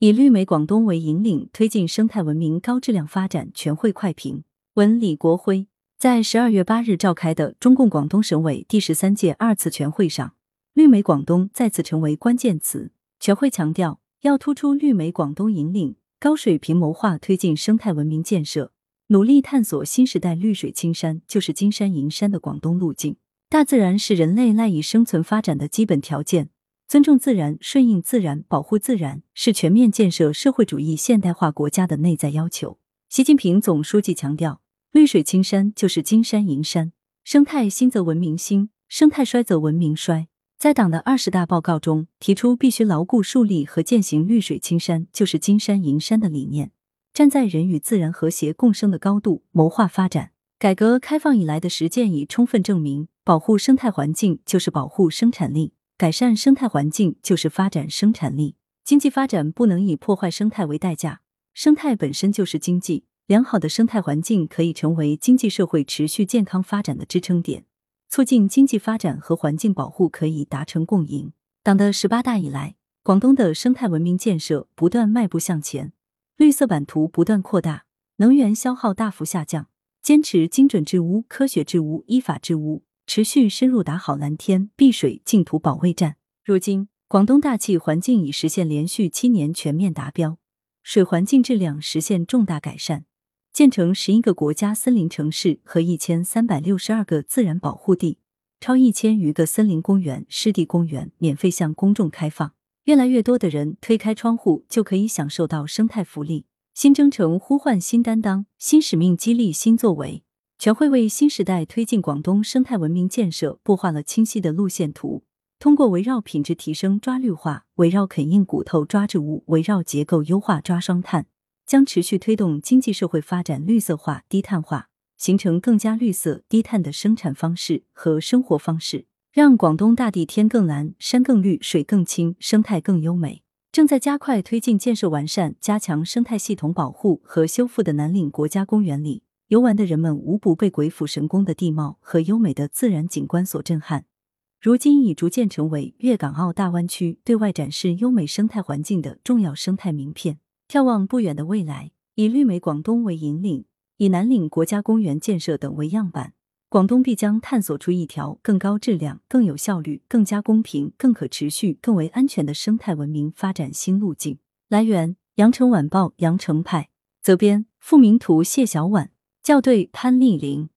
以绿美广东为引领，推进生态文明高质量发展。全会快评文李国辉在十二月八日召开的中共广东省委第十三届二次全会上，绿美广东再次成为关键词。全会强调，要突出绿美广东引领，高水平谋划推进生态文明建设，努力探索新时代绿水青山就是金山银山的广东路径。大自然是人类赖以生存发展的基本条件。尊重自然、顺应自然、保护自然，是全面建设社会主义现代化国家的内在要求。习近平总书记强调，绿水青山就是金山银山，生态兴则文明兴，生态衰则文明衰。在党的二十大报告中提出，必须牢固树立和践行绿水青山就是金山银山的理念，站在人与自然和谐共生的高度谋划发展。改革开放以来的实践已充分证明，保护生态环境就是保护生产力。改善生态环境就是发展生产力，经济发展不能以破坏生态为代价。生态本身就是经济，良好的生态环境可以成为经济社会持续健康发展的支撑点，促进经济发展和环境保护可以达成共赢。党的十八大以来，广东的生态文明建设不断迈步向前，绿色版图不断扩大，能源消耗大幅下降，坚持精准治污、科学治污、依法治污。持续深入打好蓝天碧水净土保卫战。如今，广东大气环境已实现连续七年全面达标，水环境质量实现重大改善，建成十一个国家森林城市和一千三百六十二个自然保护地，超一千余个森林公园、湿地公园免费向公众开放。越来越多的人推开窗户就可以享受到生态福利。新征程呼唤新担当，新使命激励新作为。全会为新时代推进广东生态文明建设布画了清晰的路线图。通过围绕品质提升抓绿化，围绕啃硬骨头抓植物，围绕结构优化抓双碳，将持续推动经济社会发展绿色化、低碳化，形成更加绿色、低碳的生产方式和生活方式，让广东大地天更蓝、山更绿、水更清、生态更优美。正在加快推进建设完善、加强生态系统保护和修复的南岭国家公园里。游玩的人们无不被鬼斧神工的地貌和优美的自然景观所震撼。如今已逐渐成为粤港澳大湾区对外展示优美生态环境的重要生态名片。眺望不远的未来，以绿美广东为引领，以南岭国家公园建设等为样板，广东必将探索出一条更高质量、更有效率、更加公平、更可持续、更为安全的生态文明发展新路径。来源：羊城晚报羊城派，责编：付明图，谢小婉。校对：潘丽玲。